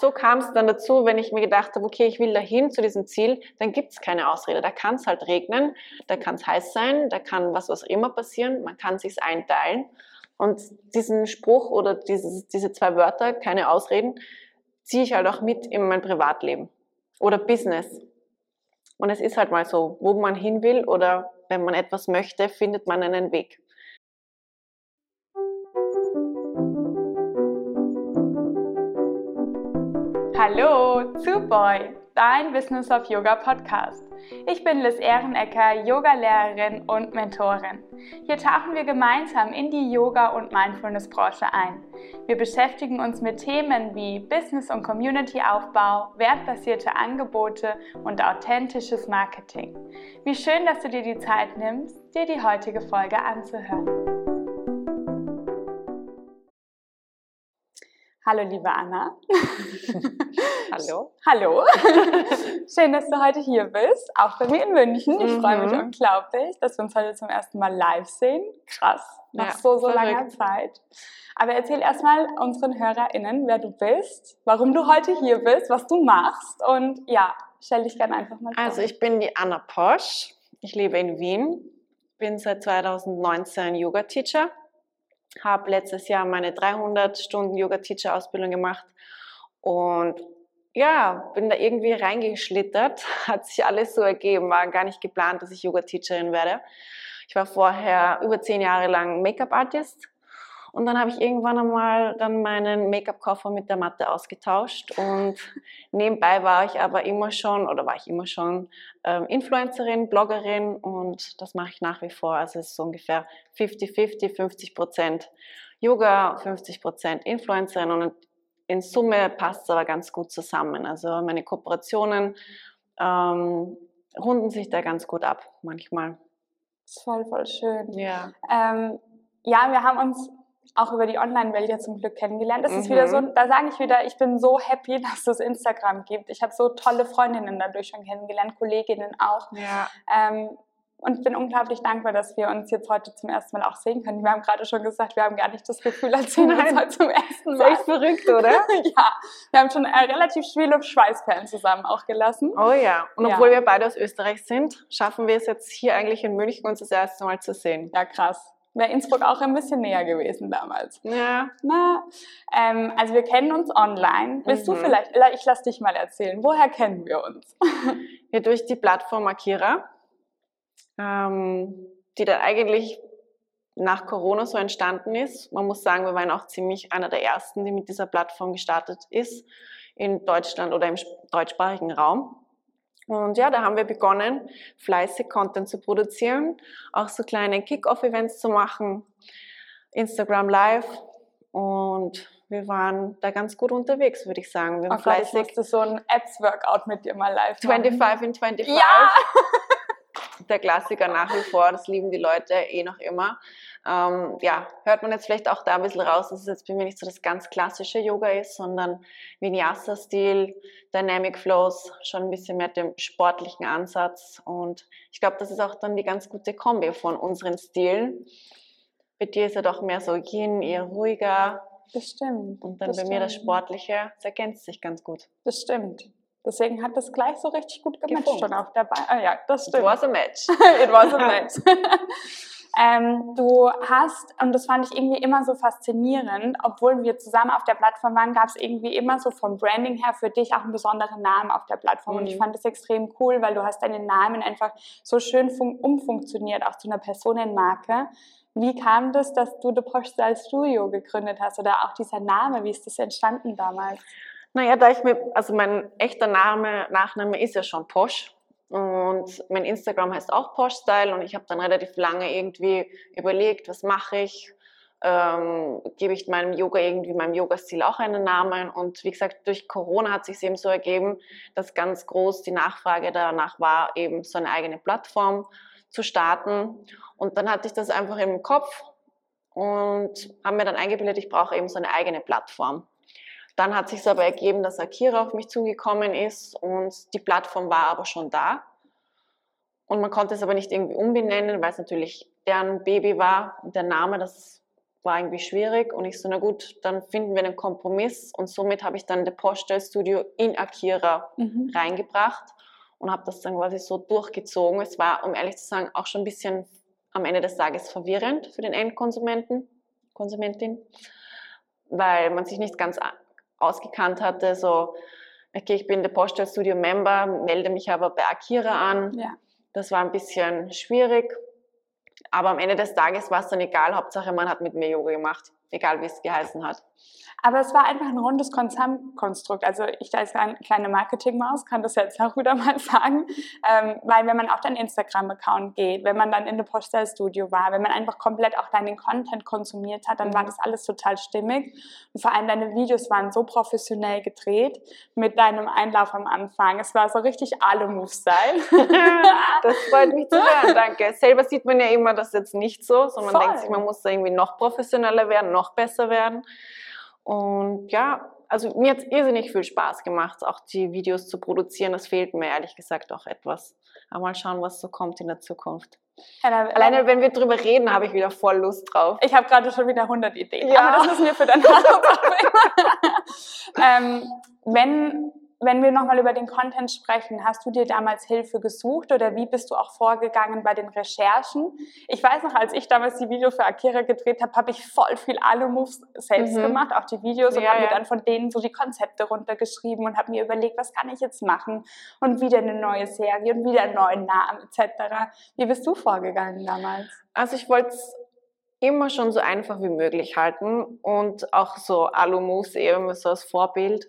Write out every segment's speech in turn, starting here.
so kam es dann dazu, wenn ich mir gedacht habe, okay, ich will dahin zu diesem Ziel, dann gibt es keine Ausrede. Da kann es halt regnen, da kann es heiß sein, da kann was was immer passieren, man kann sich einteilen. Und diesen Spruch oder dieses, diese zwei Wörter, keine Ausreden, ziehe ich halt auch mit in mein Privatleben oder Business. Und es ist halt mal so, wo man hin will oder wenn man etwas möchte, findet man einen Weg. Hallo zu Boy, dein Business of Yoga Podcast. Ich bin Liz Ehrenecker, Yogalehrerin und Mentorin. Hier tauchen wir gemeinsam in die Yoga- und Mindfulness-Branche ein. Wir beschäftigen uns mit Themen wie Business- und Community-Aufbau, wertbasierte Angebote und authentisches Marketing. Wie schön, dass du dir die Zeit nimmst, dir die heutige Folge anzuhören. Hallo, liebe Anna. Hallo. Hallo. Schön, dass du heute hier bist, auch bei mir in München. Ich mhm. freue mich mhm. unglaublich, dass wir uns heute zum ersten Mal live sehen. Krass, nach ja, so, so langer Zeit. Aber erzähl erstmal unseren HörerInnen, wer du bist, warum du heute hier bist, was du machst und ja, stell dich gerne einfach mal vor. Also, ich bin die Anna Posch. Ich lebe in Wien, bin seit 2019 Yoga-Teacher habe letztes Jahr meine 300 Stunden Yoga-Teacher-Ausbildung gemacht und ja, bin da irgendwie reingeschlittert, hat sich alles so ergeben, war gar nicht geplant, dass ich Yoga-Teacherin werde. Ich war vorher über zehn Jahre lang Make-up-Artist und dann habe ich irgendwann einmal dann meinen Make-up-Koffer mit der Matte ausgetauscht und nebenbei war ich aber immer schon oder war ich immer schon ähm, Influencerin, Bloggerin und das mache ich nach wie vor. Also es ist so ungefähr 50-50, 50 Prozent Yoga, 50 Prozent Influencerin und in Summe passt es aber ganz gut zusammen. Also meine Kooperationen ähm, runden sich da ganz gut ab manchmal. Das ist voll, voll schön. Ja. Ähm, ja, wir haben uns auch über die Online-Welt ja zum Glück kennengelernt. Das mhm. ist wieder so, mhm. da sage ich wieder, ich bin so happy, dass es Instagram gibt. Ich habe so tolle Freundinnen dadurch schon kennengelernt, Kolleginnen auch. Ja. Ähm, und bin unglaublich dankbar, dass wir uns jetzt heute zum ersten Mal auch sehen können. Wir haben gerade schon gesagt, wir haben gar nicht das Gefühl, als sehen wir uns heute zum ersten Mal. Echt verrückt, oder? ja, wir haben schon äh, relativ viele Schweißperlen zusammen auch gelassen. Oh ja, und obwohl ja. wir beide aus Österreich sind, schaffen wir es jetzt hier eigentlich in München uns das erste Mal zu sehen. Ja, krass wäre Innsbruck auch ein bisschen näher gewesen damals. Ja. Na, ähm, also wir kennen uns online. Willst mhm. du vielleicht, ich lass dich mal erzählen, woher kennen wir uns? ja, durch die Plattform Akira, ähm, die dann eigentlich nach Corona so entstanden ist. Man muss sagen, wir waren auch ziemlich einer der ersten, die mit dieser Plattform gestartet ist in Deutschland oder im deutschsprachigen Raum. Und ja, da haben wir begonnen, fleißig Content zu produzieren, auch so kleine Kick-Off-Events zu machen, Instagram Live und wir waren da ganz gut unterwegs, würde ich sagen. Wir haben oh fleißig. Gott, ich musste so ein Apps-Workout mit dir mal live 25 machen. in 25. Ja! Der Klassiker nach wie vor, das lieben die Leute eh noch immer. Ähm, ja, hört man jetzt vielleicht auch da ein bisschen raus, dass es jetzt bei mir nicht so das ganz klassische Yoga ist, sondern Vinyasa-Stil, Dynamic Flows, schon ein bisschen mehr dem sportlichen Ansatz. Und ich glaube, das ist auch dann die ganz gute Kombi von unseren Stilen. Bei dir ist ja doch mehr so Yin, eher ruhiger. Das stimmt. Und dann das bei mir das Sportliche, das ergänzt sich ganz gut. Das stimmt. Deswegen hat das gleich so richtig gut gematcht schon auf der Beine. Ah, ja, das stimmt. It was a match. It was a match. Ähm, du hast, und das fand ich irgendwie immer so faszinierend, obwohl wir zusammen auf der Plattform waren, gab es irgendwie immer so vom Branding her für dich auch einen besonderen Namen auf der Plattform. Mhm. Und ich mhm. fand das extrem cool, weil du hast deinen Namen einfach so schön umfunktioniert, auch zu einer Personenmarke. Wie kam das, dass du The Posh Style Studio gegründet hast oder auch dieser Name? Wie ist das entstanden damals? Naja, da ich mir, also mein echter Name, Nachname ist ja schon Posh. Und mein Instagram heißt auch Posh Style und ich habe dann relativ lange irgendwie überlegt, was mache ich? Ähm, gebe ich meinem Yoga irgendwie, meinem Yoga-Stil auch einen Namen? Und wie gesagt, durch Corona hat sich eben so ergeben, dass ganz groß die Nachfrage danach war, eben so eine eigene Plattform zu starten. Und dann hatte ich das einfach im Kopf und habe mir dann eingebildet, ich brauche eben so eine eigene Plattform. Dann hat sich aber ergeben, dass Akira auf mich zugekommen ist und die Plattform war aber schon da. Und man konnte es aber nicht irgendwie umbenennen, weil es natürlich deren Baby war und der Name, das war irgendwie schwierig und ich so, na gut, dann finden wir einen Kompromiss und somit habe ich dann The Postel Studio in Akira mhm. reingebracht und habe das dann quasi so durchgezogen. Es war, um ehrlich zu sagen, auch schon ein bisschen am Ende des Tages verwirrend für den Endkonsumenten, Konsumentin, weil man sich nicht ganz ausgekannt hatte, so, okay, ich bin der Postal Studio Member, melde mich aber bei Akira an. Ja. Das war ein bisschen schwierig, aber am Ende des Tages war es dann egal, Hauptsache man hat mit mir Yoga gemacht, egal wie es geheißen hat. Aber es war einfach ein rundes Konstrukt. Also ich als kleine Marketingmaus kann das jetzt auch wieder mal sagen, ähm, weil wenn man auf deinen Instagram-Account geht, wenn man dann in der Postal Studio war, wenn man einfach komplett auch deinen Content konsumiert hat, dann war das alles total stimmig. Und vor allem deine Videos waren so professionell gedreht mit deinem Einlauf am Anfang. Es war so richtig Alu-Move-Style. das freut mich zu hören, danke. Selber sieht man ja immer das jetzt nicht so, sondern man denkt sich, man muss da irgendwie noch professioneller werden, noch besser werden. Und ja, also mir hat es irrsinnig viel Spaß gemacht, auch die Videos zu produzieren. Das fehlt mir ehrlich gesagt auch etwas. Aber mal schauen, was so kommt in der Zukunft. Ja, Alleine, wenn wir drüber reden, habe ich wieder voll Lust drauf. Ich habe gerade schon wieder 100 Ideen. Ja. Aber das müssen wir für danach ähm, Wenn wenn wir nochmal über den Content sprechen, hast du dir damals Hilfe gesucht oder wie bist du auch vorgegangen bei den Recherchen? Ich weiß noch, als ich damals die Video für Akira gedreht habe, habe ich voll viel Alu-Moves selbst mhm. gemacht, auch die Videos und ja, habe ja. mir dann von denen so die Konzepte runtergeschrieben und habe mir überlegt, was kann ich jetzt machen und wieder eine neue Serie und wieder einen neuen Namen etc. Wie bist du vorgegangen damals? Also ich wollte es immer schon so einfach wie möglich halten und auch so Alu-Moves eben so als Vorbild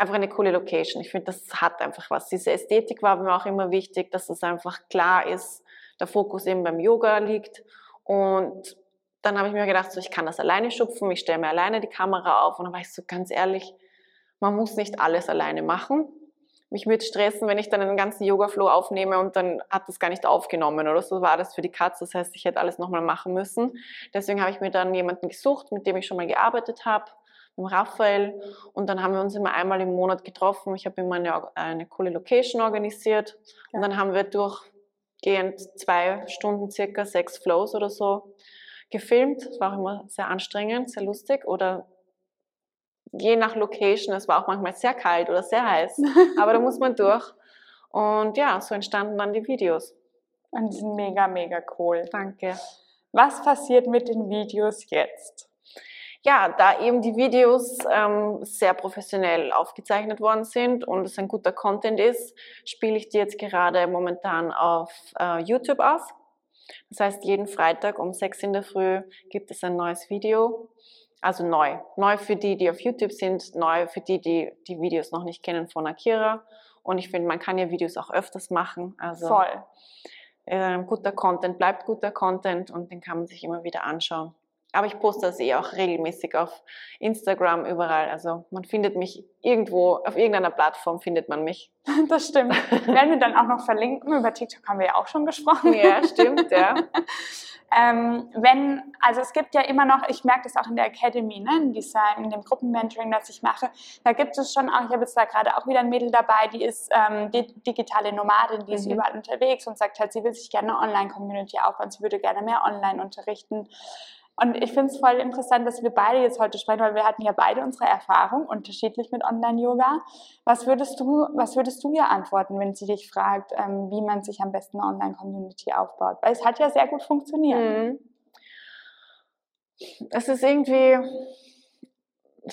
einfach eine coole Location. Ich finde, das hat einfach was. Diese Ästhetik war mir auch immer wichtig, dass es einfach klar ist, der Fokus eben beim Yoga liegt. Und dann habe ich mir gedacht, so, ich kann das alleine schupfen, ich stelle mir alleine die Kamera auf. Und dann war ich so ganz ehrlich, man muss nicht alles alleine machen. Mich würde stressen, wenn ich dann einen ganzen Yoga-Flow aufnehme und dann hat das gar nicht aufgenommen oder so war das für die Katze. Das heißt, ich hätte alles nochmal machen müssen. Deswegen habe ich mir dann jemanden gesucht, mit dem ich schon mal gearbeitet habe mit Raphael und dann haben wir uns immer einmal im Monat getroffen. Ich habe immer eine, eine coole Location organisiert ja. und dann haben wir durchgehend zwei Stunden, circa sechs Flows oder so gefilmt. Das war auch immer sehr anstrengend, sehr lustig oder je nach Location, es war auch manchmal sehr kalt oder sehr heiß, aber da muss man durch. Und ja, so entstanden dann die Videos. Und die sind mega, mega cool. Danke. Was passiert mit den Videos jetzt? Ja, da eben die Videos ähm, sehr professionell aufgezeichnet worden sind und es ein guter Content ist, spiele ich die jetzt gerade momentan auf äh, YouTube aus. Das heißt, jeden Freitag um sechs in der Früh gibt es ein neues Video. Also neu. Neu für die, die auf YouTube sind, neu für die, die die Videos noch nicht kennen von Akira. Und ich finde, man kann ja Videos auch öfters machen. Also, Voll. Äh, guter Content bleibt guter Content und den kann man sich immer wieder anschauen. Aber ich poste das eh auch regelmäßig auf Instagram, überall. Also man findet mich irgendwo, auf irgendeiner Plattform findet man mich. Das stimmt. Werden wir dann auch noch verlinken. Über TikTok haben wir ja auch schon gesprochen. Ja, stimmt, ja. ähm, wenn, also es gibt ja immer noch, ich merke das auch in der Academy, ne, in, dieser, in dem Gruppenmentoring, das ich mache, da gibt es schon auch, ich habe jetzt da gerade auch wieder ein Mädel dabei, die ist ähm, die digitale Nomadin, die mhm. ist überall unterwegs und sagt halt, sie will sich gerne eine Online-Community aufbauen, sie würde gerne mehr online unterrichten. Und ich finde es voll interessant, dass wir beide jetzt heute sprechen, weil wir hatten ja beide unsere Erfahrung unterschiedlich mit Online-Yoga. Was würdest du, was würdest du ihr antworten, wenn sie dich fragt, ähm, wie man sich am besten eine Online-Community aufbaut? Weil es hat ja sehr gut funktioniert. Mhm. Es ist irgendwie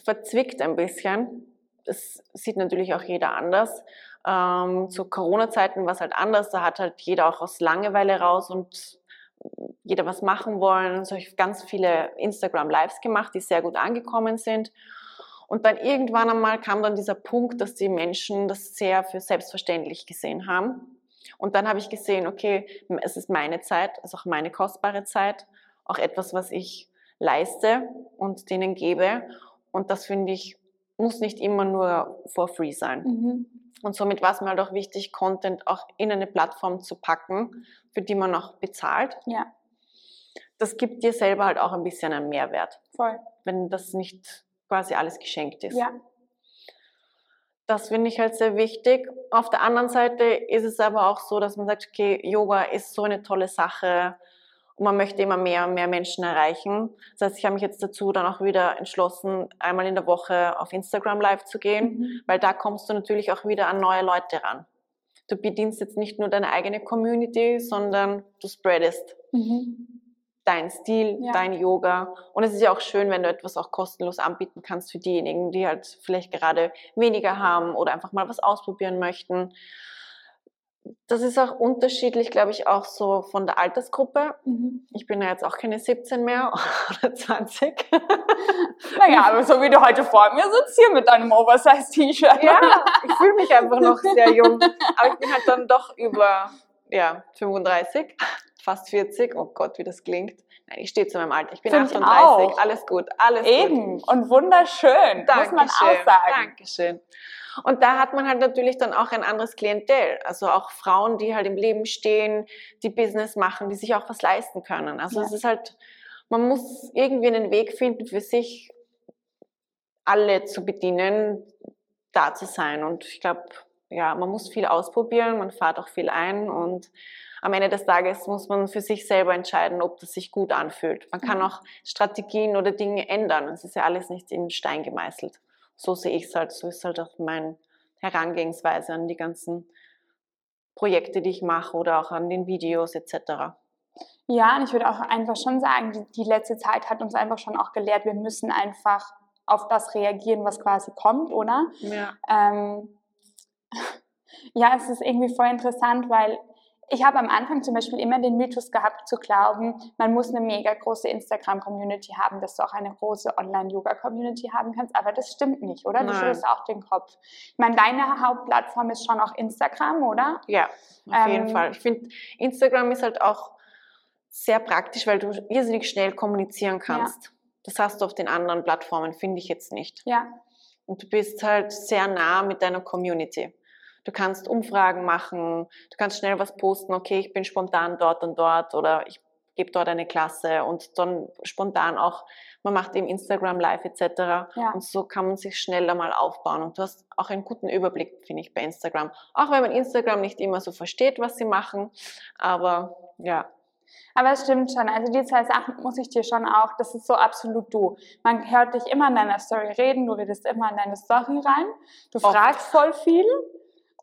verzwickt ein bisschen. Das sieht natürlich auch jeder anders. Ähm, zu Corona-Zeiten war es halt anders. Da hat halt jeder auch aus Langeweile raus und jeder was machen wollen. So habe ich ganz viele Instagram-Lives gemacht, die sehr gut angekommen sind. Und dann irgendwann einmal kam dann dieser Punkt, dass die Menschen das sehr für selbstverständlich gesehen haben. Und dann habe ich gesehen, okay, es ist meine Zeit, es ist auch meine kostbare Zeit, auch etwas, was ich leiste und denen gebe. Und das finde ich, muss nicht immer nur for free sein. Mhm. Und somit war es mir halt auch wichtig, Content auch in eine Plattform zu packen, für die man auch bezahlt. Ja. Das gibt dir selber halt auch ein bisschen einen Mehrwert. Voll. Wenn das nicht quasi alles geschenkt ist. Ja. Das finde ich halt sehr wichtig. Auf der anderen Seite ist es aber auch so, dass man sagt, okay, Yoga ist so eine tolle Sache und man möchte immer mehr und mehr Menschen erreichen. Das heißt, ich habe mich jetzt dazu dann auch wieder entschlossen, einmal in der Woche auf Instagram live zu gehen, mhm. weil da kommst du natürlich auch wieder an neue Leute ran. Du bedienst jetzt nicht nur deine eigene Community, sondern du spreadest mhm. deinen Stil, ja. dein Yoga. Und es ist ja auch schön, wenn du etwas auch kostenlos anbieten kannst für diejenigen, die halt vielleicht gerade weniger haben oder einfach mal was ausprobieren möchten das ist auch unterschiedlich, glaube ich, auch so von der Altersgruppe. Mhm. Ich bin ja jetzt auch keine 17 mehr oder 20. Naja, aber so wie du heute vor mir sitzt hier mit deinem Oversize-T-Shirt. Ja, ich fühle mich einfach noch sehr jung. Aber ich bin halt dann doch über ja, 35, fast 40. Oh Gott, wie das klingt. Nein, ich stehe zu meinem Alter. Ich bin Find 38. Ich alles gut, alles Eben. gut. und wunderschön, Dankeschön. muss man auch sagen. Dankeschön. Und da hat man halt natürlich dann auch ein anderes Klientel. Also auch Frauen, die halt im Leben stehen, die Business machen, die sich auch was leisten können. Also ja. es ist halt, man muss irgendwie einen Weg finden für sich, alle zu bedienen, da zu sein. Und ich glaube, ja, man muss viel ausprobieren, man fährt auch viel ein und am Ende des Tages muss man für sich selber entscheiden, ob das sich gut anfühlt. Man kann mhm. auch Strategien oder Dinge ändern. Es ist ja alles nicht in Stein gemeißelt so sehe ich es halt, so ist halt auch meine Herangehensweise an die ganzen Projekte, die ich mache oder auch an den Videos etc. Ja, und ich würde auch einfach schon sagen, die, die letzte Zeit hat uns einfach schon auch gelehrt, wir müssen einfach auf das reagieren, was quasi kommt, oder? Ja. Ähm, ja, es ist irgendwie voll interessant, weil ich habe am Anfang zum Beispiel immer den Mythos gehabt zu glauben, man muss eine mega große Instagram-Community haben, dass du auch eine große Online-Yoga-Community haben kannst. Aber das stimmt nicht, oder? Du schüttelst auch den Kopf. Ich meine, deine Hauptplattform ist schon auch Instagram, oder? Ja, auf ähm, jeden Fall. Ich finde, Instagram ist halt auch sehr praktisch, weil du irrsinnig schnell kommunizieren kannst. Ja. Das hast du auf den anderen Plattformen, finde ich jetzt nicht. Ja. Und du bist halt sehr nah mit deiner Community. Du kannst Umfragen machen, du kannst schnell was posten, okay, ich bin spontan dort und dort oder ich gebe dort eine Klasse und dann spontan auch, man macht eben Instagram Live etc. Ja. Und so kann man sich schneller mal aufbauen. Und du hast auch einen guten Überblick, finde ich, bei Instagram. Auch wenn man Instagram nicht immer so versteht, was sie machen, aber ja, aber es stimmt schon. Also die zwei Sachen muss ich dir schon auch, das ist so absolut du. Man hört dich immer in deiner Story reden, du redest immer in deine Story rein, du Oft. fragst voll viel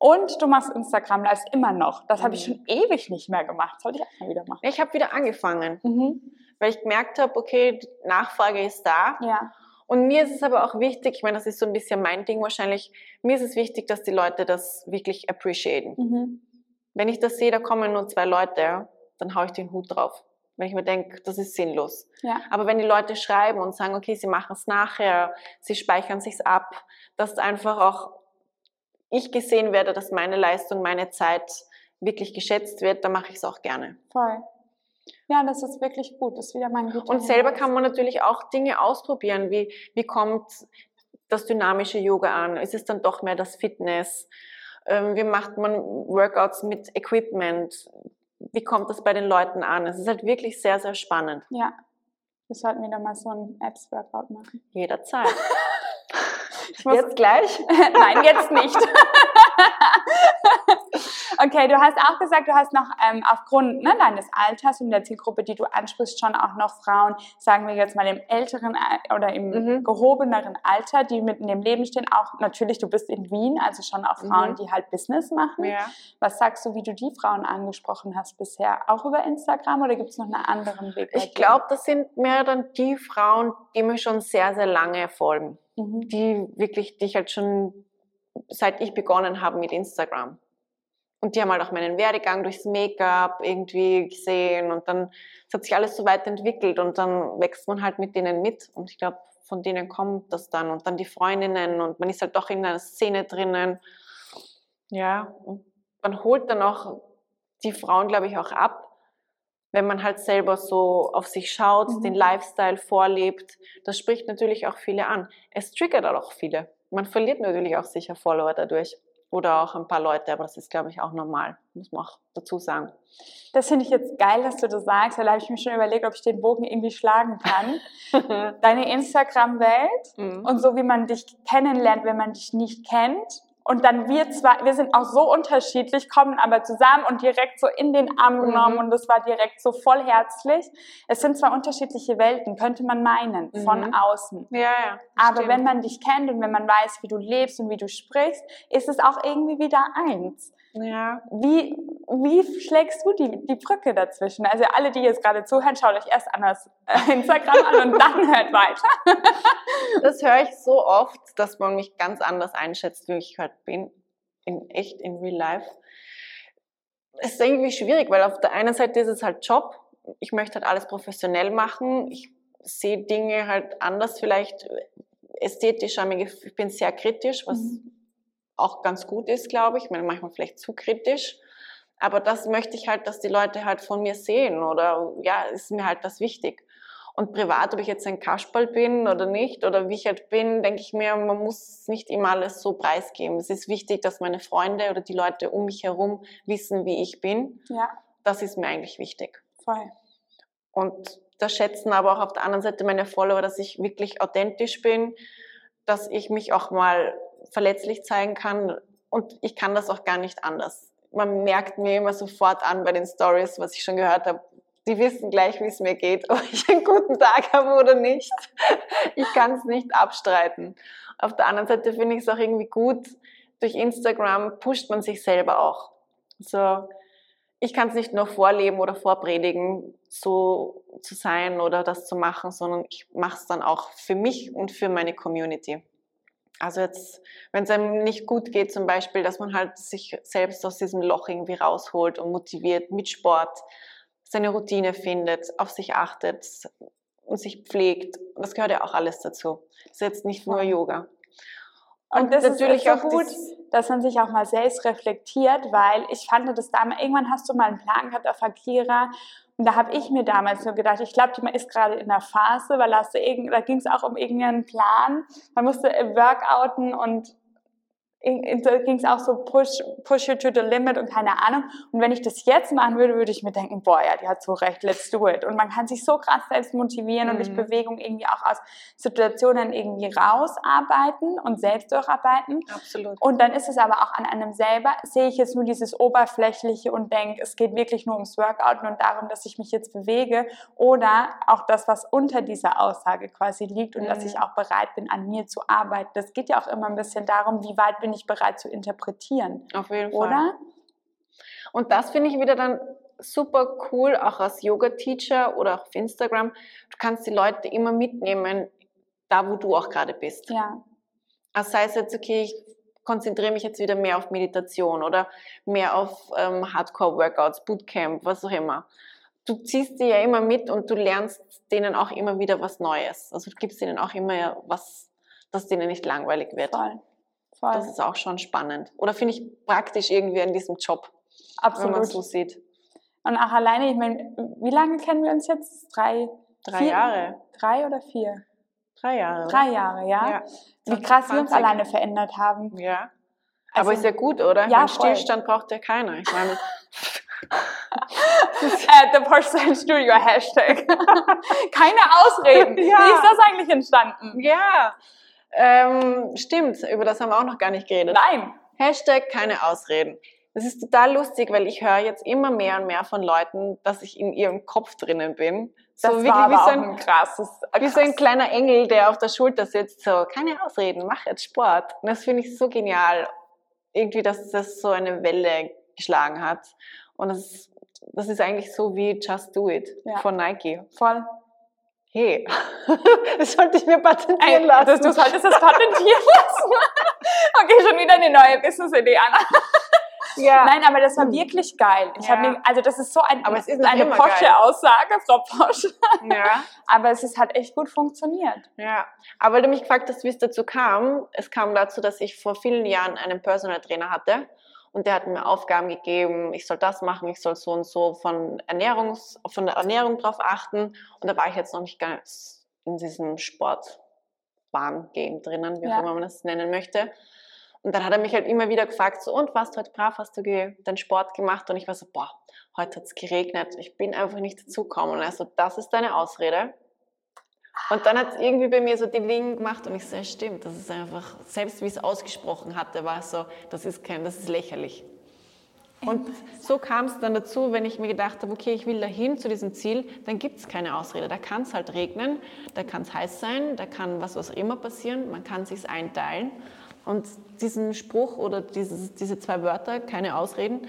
und du machst Instagram Lives immer noch. Das mhm. habe ich schon ewig nicht mehr gemacht. Sollte ich auch mal wieder machen. Ich habe wieder angefangen, mhm. weil ich gemerkt habe, okay, die Nachfrage ist da. Ja. Und mir ist es aber auch wichtig, ich meine, das ist so ein bisschen mein Ding wahrscheinlich, mir ist es wichtig, dass die Leute das wirklich appreciaten. Mhm. Wenn ich das sehe, da kommen nur zwei Leute, dann haue ich den Hut drauf. Wenn ich mir denke, das ist sinnlos. Ja. Aber wenn die Leute schreiben und sagen, okay, sie machen es nachher, sie speichern sich's ab, dass einfach auch ich gesehen werde, dass meine Leistung, meine Zeit wirklich geschätzt wird, dann mache ich es auch gerne. Voll. Ja, das ist wirklich gut. Das ist wieder mein guter Und selber kann man natürlich auch Dinge ausprobieren. Wie, wie kommt das dynamische Yoga an? Ist es dann doch mehr das Fitness? Ähm, wie macht man Workouts mit Equipment? Wie kommt das bei den Leuten an? Es ist halt wirklich sehr, sehr spannend. Ja, wir sollten wieder mal so ein Apps-Workout machen. Jederzeit. jetzt gleich? Nein, jetzt nicht. okay, du hast auch gesagt, du hast noch ähm, aufgrund ne, deines Alters und der Zielgruppe, die du ansprichst, schon auch noch Frauen, sagen wir jetzt mal im älteren oder im mhm. gehobeneren Alter, die mitten im Leben stehen. Auch natürlich, du bist in Wien, also schon auch Frauen, mhm. die halt Business machen. Ja. Was sagst du, wie du die Frauen angesprochen hast bisher? Auch über Instagram oder gibt es noch einen anderen Weg? Ich glaube, das sind mehr dann die Frauen, die mir schon sehr, sehr lange folgen. Mhm. Die wirklich, die ich halt schon seit ich begonnen habe mit Instagram. Und die haben halt auch meinen Werdegang durchs Make-up irgendwie gesehen und dann hat sich alles so weiterentwickelt und dann wächst man halt mit denen mit und ich glaube, von denen kommt das dann und dann die Freundinnen und man ist halt doch in einer Szene drinnen. Ja, und man holt dann auch die Frauen, glaube ich, auch ab, wenn man halt selber so auf sich schaut, mhm. den Lifestyle vorlebt. Das spricht natürlich auch viele an. Es triggert auch viele. Man verliert natürlich auch sicher Follower dadurch oder auch ein paar Leute, aber das ist, glaube ich, auch normal, muss man auch dazu sagen. Das finde ich jetzt geil, dass du das sagst, weil da habe ich mir schon überlegt, ob ich den Bogen irgendwie schlagen kann. Deine Instagram-Welt mhm. und so wie man dich kennenlernt, wenn man dich nicht kennt Und dann wir zwei, wir sind auch so unterschiedlich, kommen aber zusammen und direkt so in den Arm Mhm. genommen und es war direkt so voll herzlich. Es sind zwar unterschiedliche Welten, könnte man meinen, von Mhm. außen. Ja, ja. Aber stimmt. wenn man dich kennt und wenn man weiß, wie du lebst und wie du sprichst, ist es auch irgendwie wieder eins. Ja. Wie, wie schlägst du die, die Brücke dazwischen? Also alle, die jetzt gerade zuhören, schaut euch erst an das äh, Instagram an und dann hört weiter. Das höre ich so oft, dass man mich ganz anders einschätzt, wie ich halt bin. In echt, in real life. Es ist irgendwie schwierig, weil auf der einen Seite ist es halt Job. Ich möchte halt alles professionell machen. Ich sehe Dinge halt anders, vielleicht ästhetisch. habe Ich ich bin sehr kritisch, was Mhm. Auch ganz gut ist, glaube ich. Ich meine, manchmal vielleicht zu kritisch. Aber das möchte ich halt, dass die Leute halt von mir sehen oder ja, ist mir halt das wichtig. Und privat, ob ich jetzt ein Kasperl bin oder nicht oder wie ich halt bin, denke ich mir, man muss nicht immer alles so preisgeben. Es ist wichtig, dass meine Freunde oder die Leute um mich herum wissen, wie ich bin. Ja, Das ist mir eigentlich wichtig. voll. Und das schätzen aber auch auf der anderen Seite meine Follower, dass ich wirklich authentisch bin, dass ich mich auch mal verletzlich zeigen kann. Und ich kann das auch gar nicht anders. Man merkt mir immer sofort an bei den Stories, was ich schon gehört habe. Die wissen gleich, wie es mir geht, ob ich einen guten Tag habe oder nicht. Ich kann es nicht abstreiten. Auf der anderen Seite finde ich es auch irgendwie gut, durch Instagram pusht man sich selber auch. So, ich kann es nicht nur vorleben oder vorpredigen, so zu sein oder das zu machen, sondern ich mache es dann auch für mich und für meine Community. Also jetzt, wenn es einem nicht gut geht, zum Beispiel, dass man halt sich selbst aus diesem Loch irgendwie rausholt und motiviert mit Sport, seine Routine findet, auf sich achtet und sich pflegt. Das gehört ja auch alles dazu. Das ist jetzt nicht nur. Yoga. Und, das natürlich ist auch so gut, das- dass man sich auch mal selbst reflektiert, weil ich fand das damals, irgendwann hast du mal einen Plan gehabt auf Akira und da habe ich mir damals nur gedacht, ich glaube, die ist gerade in der Phase, weil da, hast du irgend- da ging es auch um irgendeinen Plan. Man musste äh, workouten und da ging es auch so push, push you to the limit und keine Ahnung. Und wenn ich das jetzt machen würde, würde ich mir denken, boah, ja, die hat so recht, let's do it. Und man kann sich so krass selbst motivieren und durch Mhm. Bewegung irgendwie auch aus Situationen irgendwie rausarbeiten und selbst durcharbeiten. Absolut. Und dann ist es aber auch an einem selber, sehe ich jetzt nur dieses Oberflächliche und denke, es geht wirklich nur ums Workouten und darum, dass ich mich jetzt bewege. Oder auch das, was unter dieser Aussage quasi liegt und dass Mhm. ich auch bereit bin, an mir zu arbeiten. Das geht ja auch immer ein bisschen darum, wie weit bin ich bereit zu interpretieren. Auf jeden Fall. Oder? Und das finde ich wieder dann super cool, auch als Yoga-Teacher oder auch auf Instagram. Du kannst die Leute immer mitnehmen, da wo du auch gerade bist. Ja. Also sei es jetzt, okay, ich konzentriere mich jetzt wieder mehr auf Meditation oder mehr auf ähm, Hardcore-Workouts, Bootcamp, was auch immer. Du ziehst die ja immer mit und du lernst denen auch immer wieder was Neues. Also du gibst ihnen auch immer was, dass denen nicht langweilig wird. Voll. Voll. Das ist auch schon spannend. Oder finde ich praktisch irgendwie an diesem Job, wenn man Absolut. so sieht. Und auch alleine, ich meine, wie lange kennen wir uns jetzt? Drei, Drei Vier- Jahre. drei oder vier? Drei Jahre. Drei Jahre, ja. Ja. Wie krass wir uns 2020. alleine verändert haben. Ja. Also- Aber ist ja gut, oder? Ja, voll. Stillstand braucht ja keiner. Ich meine, At the Porcelain Studio Hashtag. Keine Ausreden. Ja. Wie ist das eigentlich entstanden? ja. Ähm, stimmt, über das haben wir auch noch gar nicht geredet. Nein. Hashtag keine Ausreden. Das ist total lustig, weil ich höre jetzt immer mehr und mehr von Leuten, dass ich in ihrem Kopf drinnen bin. So Das wirklich war wie so ein, ein krasses. wie so ein kleiner Engel, der auf der Schulter sitzt. So, keine Ausreden, mach jetzt Sport. Und das finde ich so genial. Irgendwie, dass das so eine Welle geschlagen hat. Und das, das ist eigentlich so wie Just Do It Ja. von Nike. Voll. Hey, das sollte ich mir patentieren Ey, lassen. das, du solltest das patentieren lassen. okay, schon wieder eine neue Business-Idee, Anna. ja. Nein, aber das war wirklich geil. Ich Ja. mir, also das ist so ein, Aber es ist eine Porsche-Aussage, Frau Porsche. ja. Aber es ist, hat echt gut funktioniert. Ja, aber weil du mich gefragt hast, wie es dazu kam, es kam dazu, dass ich vor vielen Jahren einen Personal Trainer hatte und der hat mir Aufgaben gegeben, ich soll das machen, ich soll so und so von, Ernährungs, von der Ernährung drauf achten und da war ich jetzt noch nicht ganz in diesem Sportbahn-Game drinnen, wie auch Ja. immer man das nennen möchte. Und dann hat er mich halt immer wieder gefragt, so, und warst du heute brav, hast du den Sport gemacht? Und ich war so, boah, heute hat es geregnet, ich bin einfach nicht dazugekommen. Und er so, das ist deine Ausrede. Und dann hat es irgendwie bei mir so die Ding gemacht und ich so, ja, stimmt, das ist einfach, selbst wie es ausgesprochen hatte, war es so, das ist kein, das ist lächerlich. Und so kam es dann dazu, wenn ich mir gedacht habe, okay, ich will dahin zu diesem Ziel, dann gibt es keine Ausrede. Da kann es halt regnen, da kann es heiß sein, da kann was, was immer passieren, man kann sich einteilen. Und diesen Spruch oder dieses, diese zwei Wörter, keine Ausreden,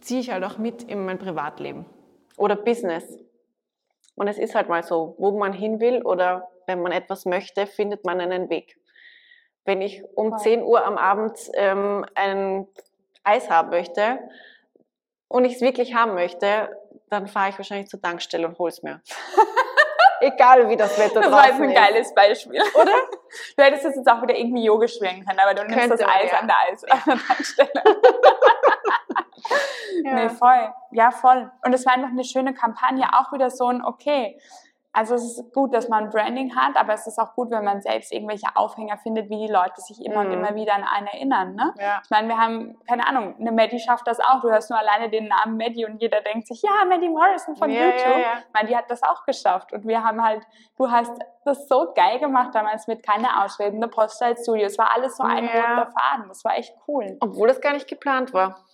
ziehe ich halt auch mit in mein Privatleben oder Business. Und es ist halt mal so, wo man hin will oder wenn man etwas möchte, findet man einen Weg. Wenn ich um wow. 10 Uhr am Abend ähm, ein Eis haben möchte und ich es wirklich haben möchte, dann fahre ich wahrscheinlich zur Tankstelle und hole es mir. Egal wie das Wetter das draußen ist. Das war jetzt ein geiles Beispiel. Oder? Du hättest jetzt auch wieder irgendwie Yoga schwingen können, aber du nimmst Könnte, das Eis ja. an der Eis an der Tankstelle. ja. Nee, voll. Ja, voll. Und es war einfach eine schöne Kampagne, auch wieder so ein, okay, also es ist gut, dass man Branding hat, aber es ist auch gut, wenn man selbst irgendwelche Aufhänger findet, wie die Leute sich immer mhm. und immer wieder an einen erinnern. Ne? Ja. Ich meine, wir haben, keine Ahnung, eine Maddie schafft das auch. Du hörst nur alleine den Namen Maddie und jeder denkt sich, ja, Maddie Morrison von ja, YouTube. Ja, ja. Ich meine, die hat das auch geschafft. Und wir haben halt, du hast das so geil gemacht damals mit keine Ausreden, eine Poststyle Studio. Es war alles so ein roter Faden. Das war echt cool. Obwohl das gar nicht geplant war.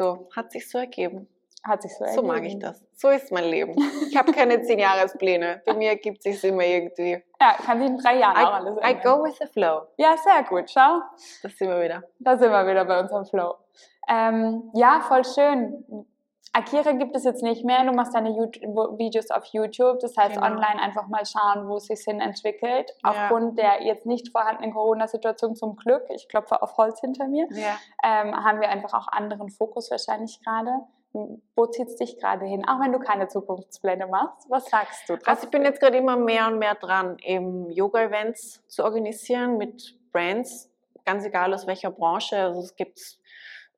So, hat sich so ergeben. Hat sich so ergeben. So mag ich das. So ist mein Leben. Ich habe keine zehn Jahrespläne. Bei mir gibt es sich immer irgendwie. Ja, kann sich in drei Jahren I, auch alles ändern. I go with the flow. Ja, sehr gut. Schau. Das sind wir wieder. Da sind wir wieder bei unserem Flow. Ähm, ja, voll schön. Akira gibt es jetzt nicht mehr. Du machst deine YouTube Videos auf YouTube. Das heißt, genau. online einfach mal schauen, wo es sich hin entwickelt. Ja. Aufgrund der jetzt nicht vorhandenen Corona-Situation zum Glück, ich klopfe auf Holz hinter mir, ja. ähm, haben wir einfach auch anderen Fokus wahrscheinlich gerade. Wo zieht es dich gerade hin? Auch wenn du keine Zukunftspläne machst, was sagst du? Also ich bin jetzt gerade immer mehr und mehr dran, eben Yoga-Events zu organisieren mit Brands, ganz egal aus welcher Branche. Also es gibt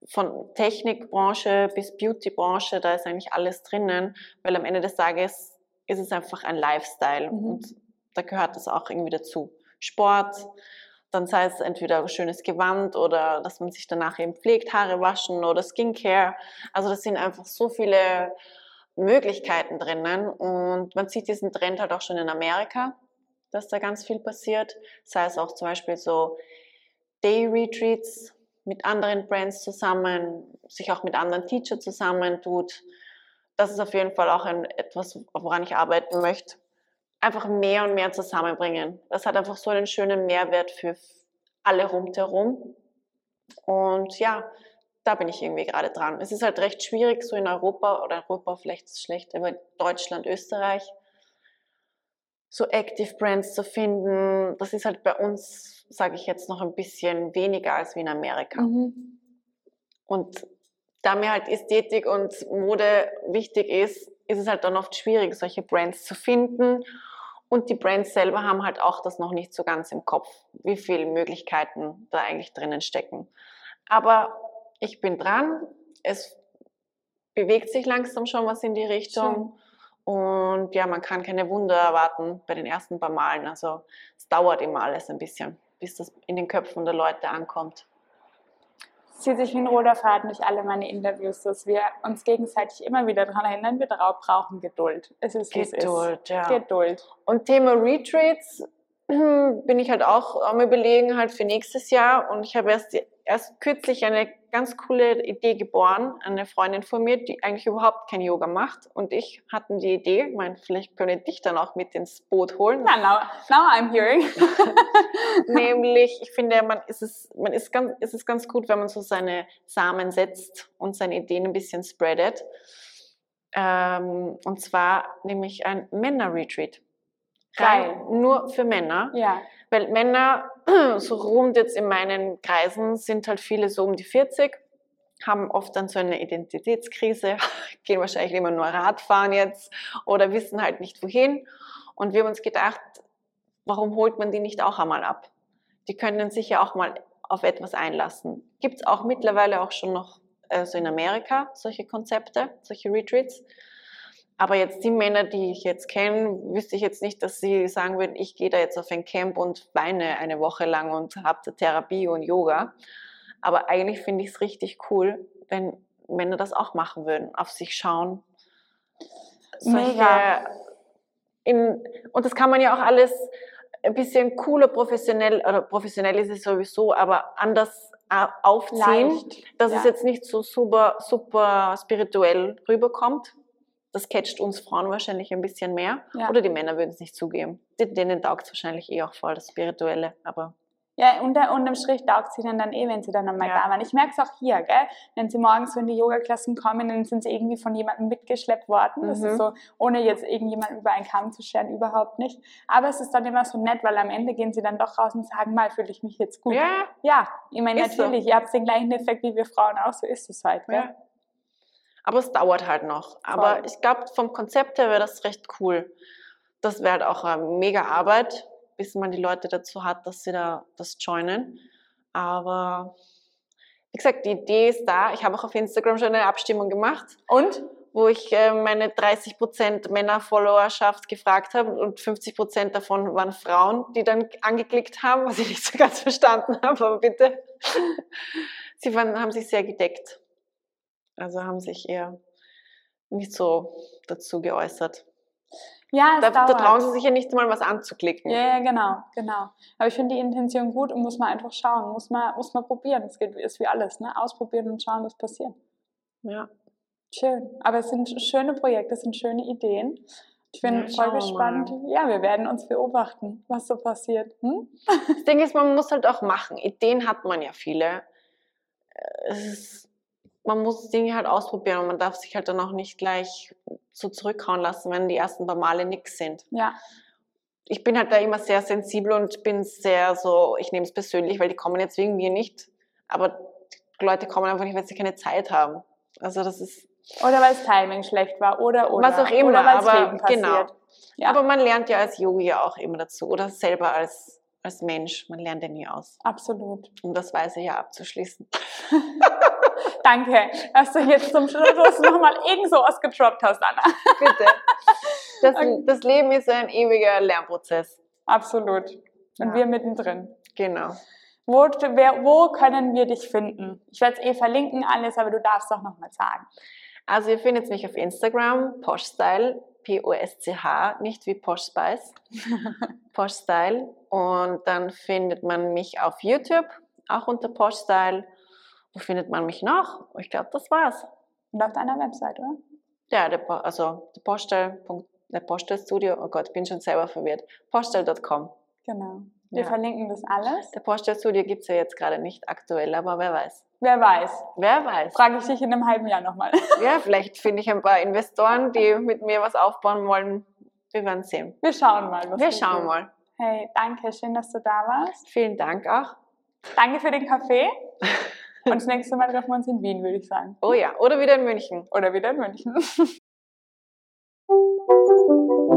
von Technikbranche bis Beautybranche, da ist eigentlich alles drinnen, weil am Ende des Tages ist es einfach ein Lifestyle mhm. und da gehört das auch irgendwie dazu. Sport, dann sei es entweder ein schönes Gewand oder dass man sich danach eben pflegt, Haare waschen oder Skincare. Also das sind einfach so viele Möglichkeiten drinnen und man sieht diesen Trend halt auch schon in Amerika, dass da ganz viel passiert. Sei es auch zum Beispiel so Day Retreats mit anderen Brands zusammen, sich auch mit anderen Teacher zusammentut. Das ist auf jeden Fall auch ein, etwas, woran ich arbeiten möchte einfach mehr und mehr zusammenbringen. Das hat einfach so einen schönen Mehrwert für alle rundherum. Und ja, da bin ich irgendwie gerade dran. Es ist halt recht schwierig, so in Europa oder Europa vielleicht ist es schlecht, aber Deutschland, Österreich, so Active Brands zu finden. Das ist halt bei uns, sage ich jetzt, noch ein bisschen weniger als wie in Amerika. Mhm. Und da mir halt Ästhetik und Mode wichtig ist, ist es halt dann oft schwierig, solche Brands zu finden und die Brands selber haben halt auch das noch nicht so ganz im Kopf, wie viele Möglichkeiten da eigentlich drinnen stecken. Aber ich bin dran. Es bewegt sich langsam schon was in die Richtung. Schön. Und ja, man kann keine Wunder erwarten bei den ersten paar Malen. Also es dauert immer alles ein bisschen, bis das in den Köpfen der Leute ankommt zieht sich wie ein roter Faden durch alle meine Interviews, dass wir uns gegenseitig immer wieder daran erinnern, wir brauchen Geduld. Es ist Geduld, es ist. ja. Geduld. Und Thema Retreats bin ich halt auch am überlegen halt für nächstes Jahr und ich habe erst, erst kürzlich eine ganz coole Idee geboren. Eine Freundin von mir, die eigentlich überhaupt kein Yoga macht und ich hatten die Idee, ich meine, vielleicht können ich dich dann auch mit ins Boot holen. Na, now, now I'm hearing. Nämlich, ich finde, man ist es, man ist ganz, ist es ganz gut, wenn man so seine Samen setzt und seine Ideen ein bisschen spreadet. Ähm, und zwar nämlich ein Männer-Retreat. Geil. Nur für Männer. Ja. Weil Männer, so rund jetzt in meinen Kreisen, sind halt viele so um die 40, haben oft dann so eine Identitätskrise, gehen wahrscheinlich immer nur Radfahren jetzt oder wissen halt nicht wohin. Und wir haben uns gedacht, warum holt man die nicht auch einmal ab? Die können sich ja auch mal auf etwas einlassen. Gibt es auch mittlerweile auch schon noch also in Amerika solche Konzepte, solche Retreats. Aber jetzt die Männer, die ich jetzt kenne, wüsste ich jetzt nicht, dass sie sagen würden, ich gehe da jetzt auf ein Camp und weine eine Woche lang und habe Therapie und Yoga. Aber eigentlich finde ich es richtig cool, wenn Männer das auch machen würden, auf sich schauen. Mega. in, und das kann man ja auch alles ein bisschen cooler, professionell, oder professionell ist es sowieso, aber anders äh, aufziehen, Leicht, dass ja. es jetzt nicht so super, super spirituell rüberkommt. Das catcht uns Frauen wahrscheinlich ein bisschen mehr. Ja. Oder die Männer würden es nicht zugeben. Denen taugt es wahrscheinlich eh auch voll, das Spirituelle. Aber Ja, unter, unterm Strich taugt sie dann, dann eh, wenn sie dann einmal Ja. da waren. Ich merke es auch hier, gell? Wenn sie morgens, wenn die Yoga-Klassen kommen, dann sind sie irgendwie von jemandem mitgeschleppt worden. Das Mhm. ist so, ohne jetzt irgendjemanden über einen Kamm zu scheren, überhaupt nicht. Aber es ist dann immer so nett, weil am Ende gehen sie dann doch raus und sagen, mal fühle ich mich jetzt gut. ja, Ja, ich meine, Ist so. natürlich, ihr habt den gleichen Effekt wie wir Frauen auch, so ist es halt, gell? ja. Aber es dauert halt noch. Aber Voll. ich glaube, vom Konzept her wäre das recht cool. Das wäre halt auch eine mega Arbeit, bis man die Leute dazu hat, dass sie da das joinen. Aber wie gesagt, die Idee ist da. Ich habe auch auf Instagram schon eine Abstimmung gemacht. Und? wo ich äh, meine 30% Männer-Followerschaft gefragt habe und 50% davon waren Frauen, die dann angeklickt haben, was ich nicht so ganz verstanden habe, aber bitte. Sie waren, haben sich sehr gedeckt. Also haben sich eher nicht so dazu geäußert. Ja, es Da, da trauen sie sich ja nicht mal was anzuklicken. Ja, ja, genau, genau. Aber ich finde die Intention gut und muss man einfach schauen, muss man, muss man probieren. Es geht, ist wie alles, ne? Ausprobieren und schauen, was passiert. Ja. Schön. Aber es sind schöne Projekte, es sind schöne Ideen. Ich bin Ja, voll gespannt. Ja, wir werden uns beobachten, was so passiert. Hm? Das Ding ist, man muss halt auch machen. Ideen hat man ja viele. Äh, Es ist, man muss Dinge halt ausprobieren und man darf sich halt dann auch nicht gleich so zurückhauen lassen, wenn die ersten paar Male nix sind. Ja, Ich bin halt da immer sehr sensibel und bin sehr so, ich nehme es persönlich, weil die kommen jetzt wegen mir nicht. Aber Leute kommen einfach nicht, weil sie keine Zeit haben. Also das ist, oder weil das Timing schlecht war oder oder. Was auch immer, Oder aber Leben passiert. genau. Ja. aber man lernt ja als Yogi ja auch immer dazu oder selber als, als Mensch, man lernt ja nie aus, Absolut. um das Weise ja abzuschließen. Danke, dass du jetzt zum Schluss nochmal irgend so was gedroppt hast, Anna. Bitte. Das, Okay. das Leben ist ein ewiger Lernprozess. Absolut. Und Ja. wir mittendrin. Genau. Wo, wer, wo können wir dich finden? Ich werde es eh verlinken alles, aber du darfst doch nochmal sagen. Also ihr findet mich auf Instagram, Poshstyle, P-O-S-C-H, nicht wie Posh Spice, Poshstyle. Und dann findet man mich auf YouTube, auch unter Poshstyle. Wo findet man mich noch? Ich glaube, das war's. Und auf deiner Website, oder? Ja, der, also der Postal, der Postal Studio, oh Gott, bin schon selber verwirrt. Postal.com. Genau. Wir Ja. verlinken das alles. Der Postal Studio gibt es ja jetzt gerade nicht aktuell, aber wer weiß. Wer weiß. Wer weiß. Frage ich dich in einem halben Jahr nochmal. Ja, vielleicht finde ich ein paar Investoren, die mit mir was aufbauen wollen. Wir werden sehen. Wir schauen mal. Was Wir wir schauen tun. mal. Hey, danke, schön, dass du da warst. Vielen Dank auch. Danke für den Kaffee. Und das nächste Mal treffen wir uns in Wien, würde ich sagen. Oh ja, oder wieder in München. Oder wieder in München.